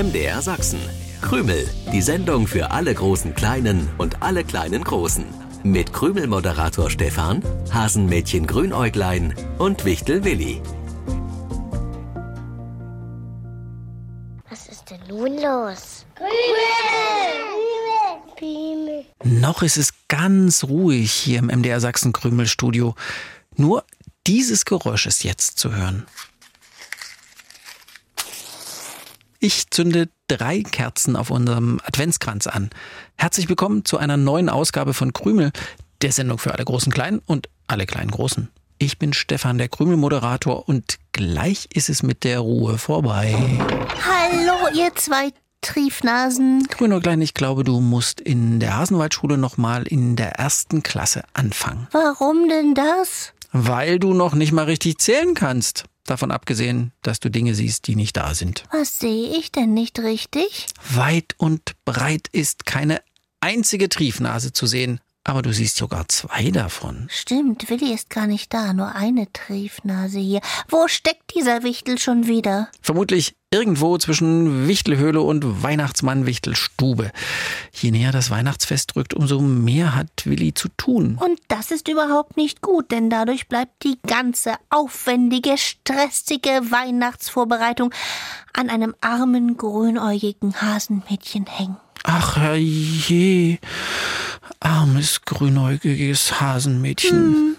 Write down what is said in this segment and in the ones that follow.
MDR Sachsen. Krümel, die Sendung für alle großen Kleinen und alle kleinen Großen. Mit Krümel-Moderator Stefan, Hasenmädchen Grünäuglein und Wichtel Willi. Was ist denn nun los? Krümel! Krümel! Noch ist es ganz ruhig hier im MDR Sachsen Krümel Studio. Nur dieses Geräusch ist jetzt zu hören. Ich zünde drei Kerzen auf unserem Adventskranz an. Herzlich willkommen zu einer neuen Ausgabe von Krümel, der Sendung für alle großen Kleinen und alle kleinen Großen. Ich bin Stefan, der Krümel-Moderator und gleich ist es mit der Ruhe vorbei. Hallo, ihr zwei Triefnasen. Grüner Klein, ich glaube, du musst in der Hasenwaldschule nochmal in der ersten Klasse anfangen. Warum denn das? Weil du noch nicht mal richtig zählen kannst. Davon abgesehen, dass du Dinge siehst, die nicht da sind. Was sehe ich denn nicht richtig? Weit und breit ist keine einzige Triefnase zu sehen. Aber du siehst sogar zwei davon. Stimmt, Willi ist gar nicht da, nur eine Triefnase hier. Wo steckt dieser Wichtel schon wieder? Vermutlich irgendwo zwischen Wichtelhöhle und Weihnachtsmann-Wichtelstube. Je näher das Weihnachtsfest rückt, umso mehr hat Willi zu tun. Und das ist überhaupt nicht gut, denn dadurch bleibt die ganze aufwendige, stressige Weihnachtsvorbereitung an einem armen, grünäugigen Hasenmädchen hängen. Ach je, armes, grünäugiges Hasenmädchen. Hm.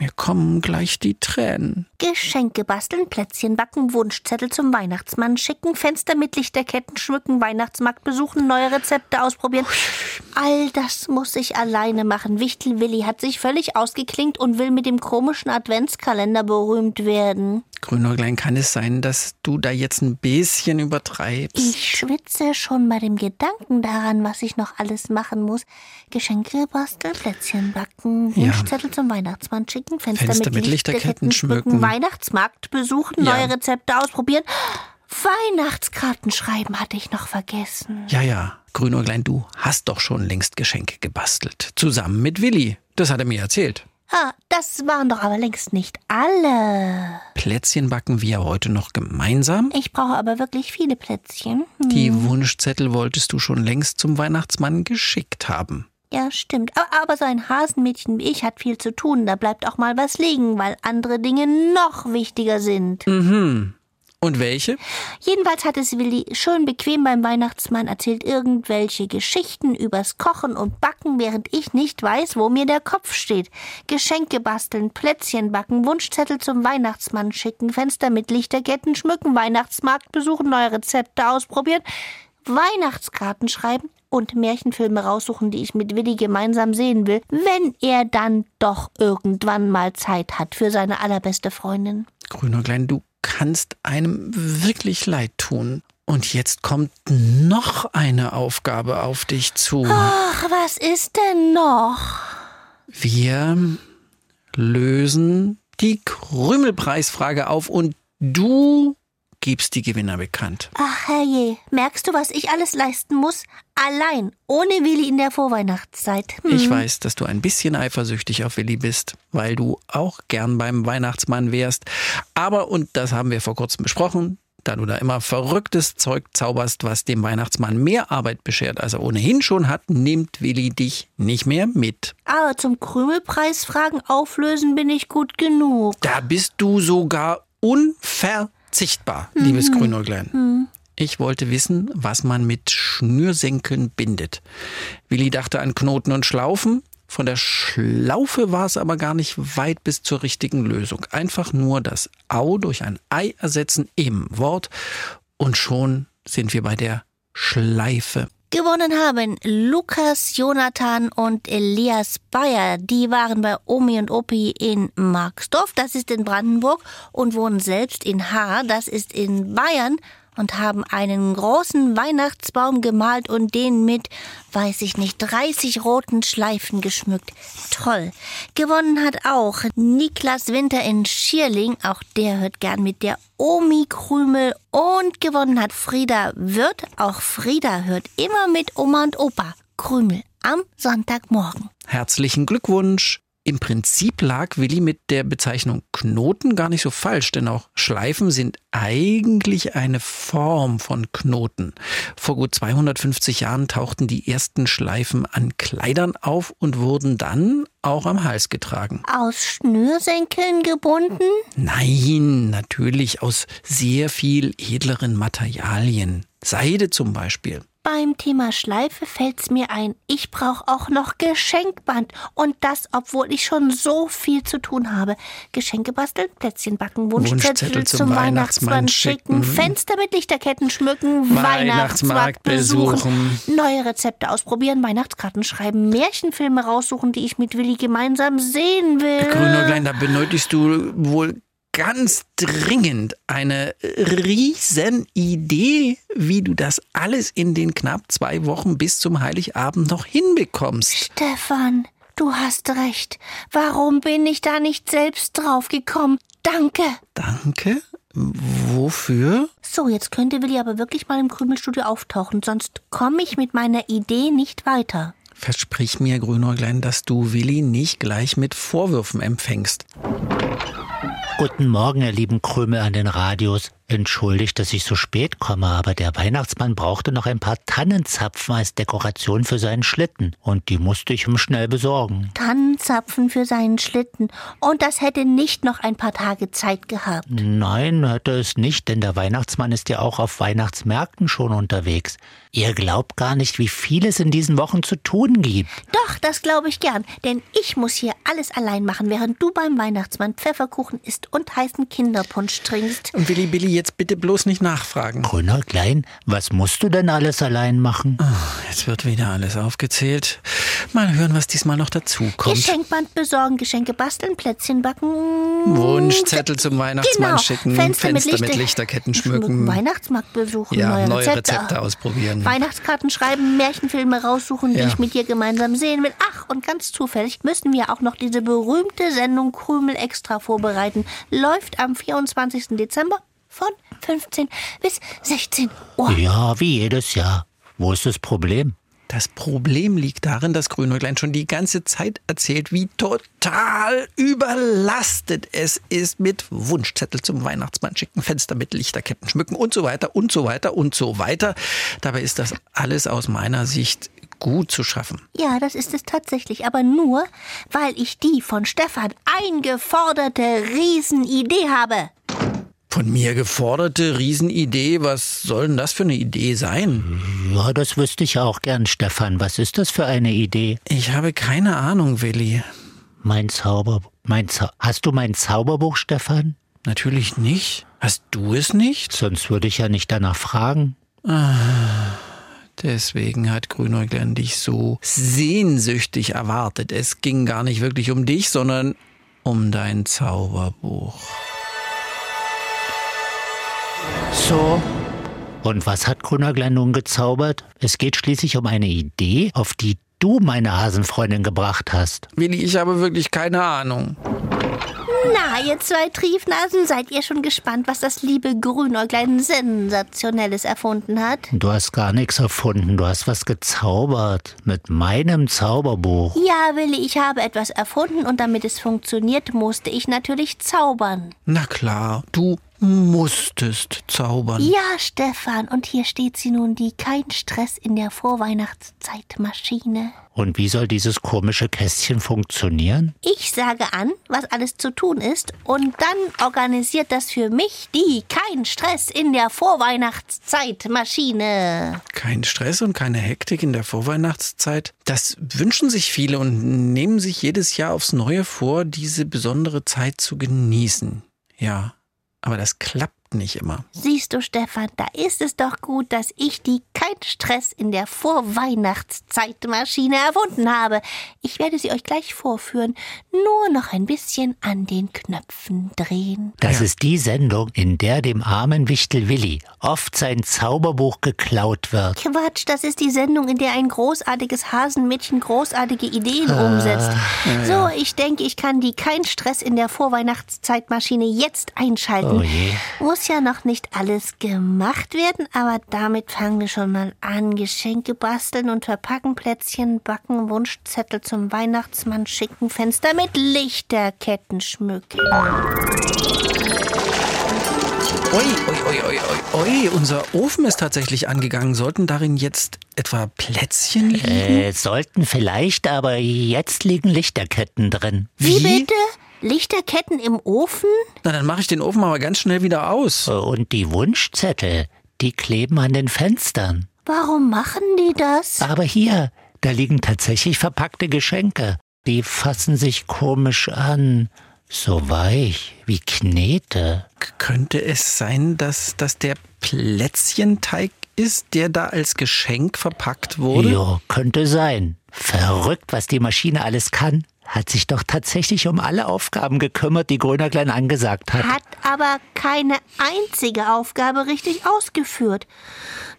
Mir kommen gleich die Tränen. Geschenke basteln, Plätzchen backen, Wunschzettel zum Weihnachtsmann schicken, Fenster mit Lichterketten schmücken, Weihnachtsmarkt besuchen, neue Rezepte ausprobieren. All das muss ich alleine machen. Wichtel Willi hat sich völlig ausgeklingt und will mit dem komischen Adventskalender berühmt werden. Grünäuglein, kann es sein, dass du da jetzt ein bisschen übertreibst? Ich schwitze schon bei dem Gedanken daran, was ich noch alles machen muss. Geschenke basteln, Plätzchen backen, Wunschzettel ja. zum Weihnachtsmann schicken, Fenster, Fenster mit, mit Lichterketten, Lichterketten schmücken, Weihnachtsmarkt besuchen, ja. neue Rezepte ausprobieren. Weihnachtskarten schreiben hatte ich noch vergessen. Ja, ja. Grünäuglein, du hast doch schon längst Geschenke gebastelt. Zusammen mit Willi. Das hat er mir erzählt. Ah, das waren doch aber längst nicht alle. Plätzchen backen wir heute noch gemeinsam? Ich brauche aber wirklich viele Plätzchen. Hm. Die Wunschzettel wolltest du schon längst zum Weihnachtsmann geschickt haben. Ja, stimmt. Aber, aber so ein Hasenmädchen wie ich hat viel zu tun. Da bleibt auch mal was liegen, weil andere Dinge noch wichtiger sind. Mhm. Und welche? Jedenfalls hat es Willi schön bequem beim Weihnachtsmann erzählt irgendwelche Geschichten übers Kochen und Backen, während ich nicht weiß, wo mir der Kopf steht. Geschenke basteln, Plätzchen backen, Wunschzettel zum Weihnachtsmann schicken, Fenster mit Lichterketten schmücken, Weihnachtsmarkt besuchen, neue Rezepte ausprobieren, Weihnachtskarten schreiben und Märchenfilme raussuchen, die ich mit Willi gemeinsam sehen will, wenn er dann doch irgendwann mal Zeit hat für seine allerbeste Freundin. Grüner Klein, du kannst einem wirklich leid tun. Und jetzt kommt noch eine Aufgabe auf dich zu. Ach, was ist denn noch? Wir lösen die Krümelpreisfrage auf und du gibst die Gewinner bekannt. Ach herrje, merkst du, was ich alles leisten muss? Allein, ohne Willi in der Vorweihnachtszeit. Hm. Ich weiß, dass du ein bisschen eifersüchtig auf Willi bist, weil du auch gern beim Weihnachtsmann wärst. Aber, und das haben wir vor kurzem besprochen, da du da immer verrücktes Zeug zauberst, was dem Weihnachtsmann mehr Arbeit beschert, als er ohnehin schon hat, nimmt Willi dich nicht mehr mit. Aber zum Krümelpreisfragen auflösen bin ich gut genug. Da bist du sogar unver verzichtbar, mhm. liebes Grünäuglein. Mhm. Ich wollte wissen, was man mit Schnürsenkeln bindet. Willi dachte an Knoten und Schlaufen. Von der Schlaufe war es aber gar nicht weit bis zur richtigen Lösung. Einfach nur das Au durch ein Ei ersetzen im Wort und schon sind wir bei der Schleife. Gewonnen haben Lukas, Jonathan und Elias Bayer. Die waren bei Omi und Opi in Marksdorf, das ist in Brandenburg, und wohnen selbst in Haar, das ist in Bayern und haben einen großen Weihnachtsbaum gemalt und den mit, weiß ich nicht, 30 roten Schleifen geschmückt. Toll. Gewonnen hat auch Niklas Winter in Schierling, auch der hört gern mit der Omi Krümel und gewonnen hat Frieda Wirth, auch Frieda hört immer mit Oma und Opa Krümel am Sonntagmorgen. Herzlichen Glückwunsch. Im Prinzip lag Willi mit der Bezeichnung Knoten gar nicht so falsch, denn auch Schleifen sind eigentlich eine Form von Knoten. Vor gut 250 Jahren tauchten die ersten Schleifen an Kleidern auf und wurden dann auch am Hals getragen. Aus Schnürsenkeln gebunden? Nein, natürlich aus sehr viel edleren Materialien. Seide zum Beispiel. Beim Thema Schleife fällt's mir ein, ich brauche auch noch Geschenkband. Und das, obwohl ich schon so viel zu tun habe. Geschenke basteln, Plätzchen backen, Wunschzettel, Wunschzettel zum zum, Weihnachtsmann schicken. Fenster mit Lichterketten schmücken, Weihnachtsmarkt Weihnachtsmarkt besuchen, neue Rezepte ausprobieren, Weihnachtskarten schreiben, Märchenfilme raussuchen, die ich mit Willi gemeinsam sehen will. Grünäuglein, da benötigst du wohl ganz dringend eine riesen Idee, wie du das alles in den knapp zwei Wochen bis zum Heiligabend noch hinbekommst. Stefan, du hast recht. Warum bin ich da nicht selbst drauf gekommen? Danke. Danke? Wofür? So, jetzt könnte Willi aber wirklich mal im Krümelstudio auftauchen, sonst komme ich mit meiner Idee nicht weiter. Versprich mir, Grünäuglein, dass du Willi nicht gleich mit Vorwürfen empfängst. Guten Morgen, ihr lieben Krümel an den Radios. Entschuldigt, dass ich so spät komme, aber der Weihnachtsmann brauchte noch ein paar Tannenzapfen als Dekoration für seinen Schlitten. Und die musste ich ihm schnell besorgen. Tannenzapfen für seinen Schlitten. Und das hätte nicht noch ein paar Tage Zeit gehabt. Nein, hätte es nicht, denn der Weihnachtsmann ist ja auch auf Weihnachtsmärkten schon unterwegs. Ihr glaubt gar nicht, wie viel es in diesen Wochen zu tun gibt. Doch, das glaube ich gern, denn ich muss hier alles allein machen, während du beim Weihnachtsmann Pfefferkuchen isst und heißen Kinderpunsch trinkst. Und Willi, Billy, jetzt bitte bloß nicht nachfragen. Grüner Klein, was musst du denn alles allein machen? Jetzt wird wieder alles aufgezählt. Mal hören, was diesmal noch dazu kommt. Geschenkband besorgen, Geschenke basteln, Plätzchen backen. Wunschzettel zum Weihnachtsmann Genau, schicken, Fenster, mit, Lichter Lichterketten schmücken. Weihnachtsmarkt besuchen, Ja, neue, neue Rezepte, Rezepte ausprobieren. Weihnachtskarten schreiben, Märchenfilme raussuchen, die Ja. ich mit dir gemeinsam sehen will. Ach, und ganz zufällig müssen wir auch noch diese berühmte Sendung Krümel extra vorbereiten. Läuft am 24. Dezember von 15 bis 16 Uhr. Ja, wie jedes Jahr. Wo ist das Problem? Das Problem liegt darin, dass Grünäuglein schon die ganze Zeit erzählt, wie total überlastet es ist mit Wunschzettel zum Weihnachtsmann schicken, Fenster mit Lichterketten schmücken und so weiter und so weiter und so weiter. Dabei ist das alles aus meiner Sicht gut zu schaffen. Ja, das ist es tatsächlich, aber nur, weil ich die von Stefan eingeforderte Riesenidee habe. Von mir geforderte Riesenidee, was soll denn das für eine Idee sein? Ja, das wüsste ich auch gern, Stefan. Was ist das für eine Idee? Ich habe keine Ahnung, Willi. Mein Zauber... Mein Zau Hast du mein Zauberbuch, Stefan? Natürlich nicht. Hast du es nicht? Sonst würde ich ja nicht danach fragen. Deswegen hat Grünäuglein dich so sehnsüchtig erwartet. Es ging gar nicht wirklich um dich, sondern um dein Zauberbuch. So. Und was hat Grünerglein nun gezaubert? Es geht schließlich um eine Idee, auf die du meine Hasenfreundin gebracht hast. Willi, ich habe wirklich keine Ahnung. Na, ihr zwei Triefnasen, seid ihr schon gespannt, was das liebe Grünäuglein Sensationelles erfunden hat? Du hast gar nichts erfunden, du hast was gezaubert. Mit meinem Zauberbuch. Ja, Willi, ich habe etwas erfunden und damit es funktioniert, musste ich natürlich zaubern. Na klar, du musstest zaubern. Ja, Stefan, und hier steht sie nun, die kein Stress in der Vorweihnachtszeitmaschine. Und wie soll dieses komische Kästchen funktionieren? Ich sage an, was alles zu tun ist, und dann organisiert das für mich die kein Stress in der Vorweihnachtszeitmaschine. Kein Stress und keine Hektik in der Vorweihnachtszeit. Das wünschen sich viele und nehmen sich jedes Jahr aufs Neue vor, diese besondere Zeit zu genießen. Ja, aber das klappt nicht immer. Siehst du, Stefan, da ist es doch gut, dass ich die kein Stress in der Vorweihnachtszeitmaschine erfunden habe. Ich werde sie euch gleich vorführen. Nur noch ein bisschen an den Knöpfen drehen. Das Ja. ist die Sendung, in der dem armen Wichtel Willi oft sein Zauberbuch geklaut wird. Quatsch, das ist die Sendung, in der ein großartiges Hasenmädchen großartige Ideen umsetzt. So, ich denke, ich kann die kein Stress in der Vorweihnachtszeitmaschine jetzt einschalten. Oh je. Muss ja noch nicht alles alles gemacht werden, aber damit fangen wir schon mal an. Geschenke basteln und verpacken, Plätzchen backen, Wunschzettel zum Weihnachtsmann schicken, Fenster mit Lichterketten schmücken. Ui, ui, ui, ui, ui, ui, unser Ofen ist tatsächlich angegangen. Sollten darin jetzt etwa Plätzchen liegen? Äh, sollten vielleicht, aber jetzt liegen Lichterketten drin. Wie bitte? Lichterketten im Ofen? Na, dann mache ich den Ofen aber ganz schnell wieder aus. Und die Wunschzettel, die kleben an den Fenstern. Warum machen die das? Aber hier, da liegen tatsächlich verpackte Geschenke. Die fassen sich komisch an. So weich, wie Knete. K könnte es sein, dass das der Plätzchenteig ist, der da als Geschenk verpackt wurde? Jo, könnte sein. Verrückt, was die Maschine alles kann. Hat sich doch tatsächlich um alle Aufgaben gekümmert, die Grüner Klein angesagt hat. Hat aber keine einzige Aufgabe richtig ausgeführt.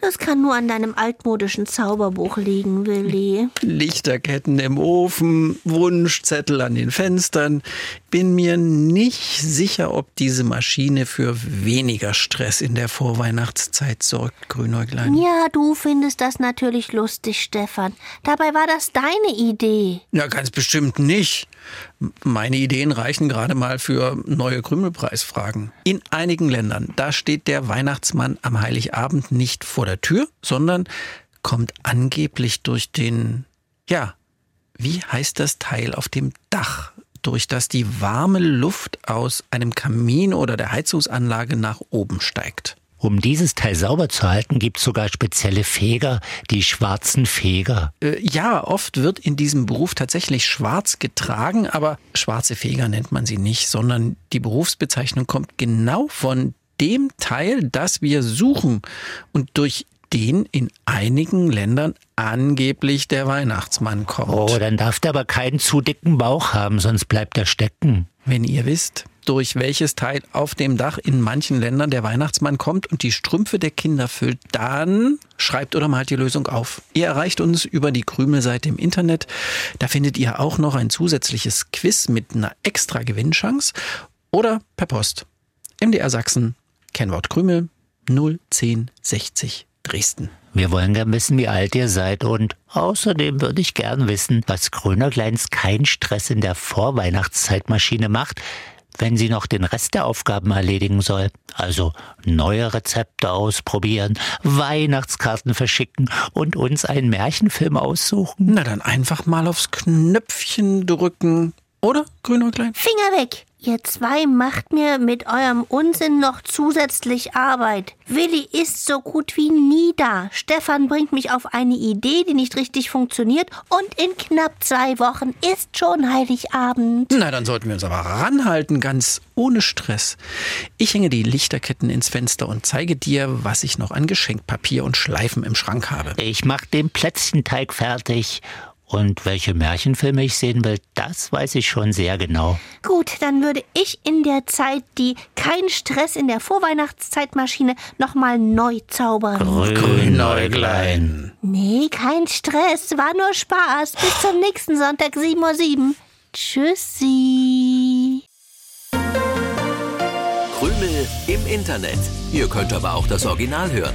Das kann nur an deinem altmodischen Zauberbuch liegen, Willi. Lichterketten im Ofen, Wunschzettel an den Fenstern. Bin mir nicht sicher, ob diese Maschine für weniger Stress in der Vorweihnachtszeit sorgt, Grünäuglein. Ja, du findest das natürlich lustig, Stefan. Dabei war das deine Idee. Ja, ganz bestimmt nicht. Meine Ideen reichen gerade mal für neue Krümelpreisfragen. In einigen Ländern, da steht der Weihnachtsmann am Heiligabend nicht vor der Tür, sondern kommt angeblich durch den, ja, wie heißt das Teil auf dem Dach, durch das die warme Luft aus einem Kamin oder der Heizungsanlage nach oben steigt. Um dieses Teil sauber zu halten, gibt es sogar spezielle Feger, die schwarzen Feger. Äh, ja, oft wird in diesem Beruf tatsächlich schwarz getragen, aber schwarze Feger nennt man sie nicht, sondern die Berufsbezeichnung kommt genau von dem Teil, das wir suchen und durch den in einigen Ländern angeblich der Weihnachtsmann kommt. Oh, dann darf der aber keinen zu dicken Bauch haben, sonst bleibt er stecken. Wenn ihr wisst, durch welches Teil auf dem Dach in manchen Ländern der Weihnachtsmann kommt und die Strümpfe der Kinder füllt, dann schreibt oder malt die Lösung auf. Ihr erreicht uns über die Krümelseite im Internet. Da findet ihr auch noch ein zusätzliches Quiz mit einer extra Gewinnchance oder per Post. MDR Sachsen, Kennwort Krümel 01060 Dresden. Wir wollen gern wissen, wie alt ihr seid und außerdem würde ich gern wissen, was Grünerkleins kein Stress in der Vorweihnachtszeitmaschine macht, wenn sie noch den Rest der Aufgaben erledigen soll. Also neue Rezepte ausprobieren, Weihnachtskarten verschicken und uns einen Märchenfilm aussuchen. Na dann einfach mal aufs Knöpfchen drücken. Oder, Grünäuglein? Finger weg! Ihr zwei macht mir mit eurem Unsinn noch zusätzlich Arbeit. Willi ist so gut wie nie da. Stefan bringt mich auf eine Idee, die nicht richtig funktioniert. Und in knapp zwei Wochen ist schon Heiligabend. Na, dann sollten wir uns aber ranhalten, ganz ohne Stress. Ich hänge die Lichterketten ins Fenster und zeige dir, was ich noch an Geschenkpapier und Schleifen im Schrank habe. Ich mach den Plätzchenteig fertig. Und welche Märchenfilme ich sehen will, das weiß ich schon sehr genau. Gut, dann würde ich in der Zeit die Kein Stress in der Vorweihnachtszeitmaschine nochmal neu zaubern. Grünäuglein. Nee, kein Stress, war nur Spaß. Bis zum nächsten Sonntag, 7.07 Uhr. Tschüssi. Krümel im Internet. Ihr könnt aber auch das Original hören.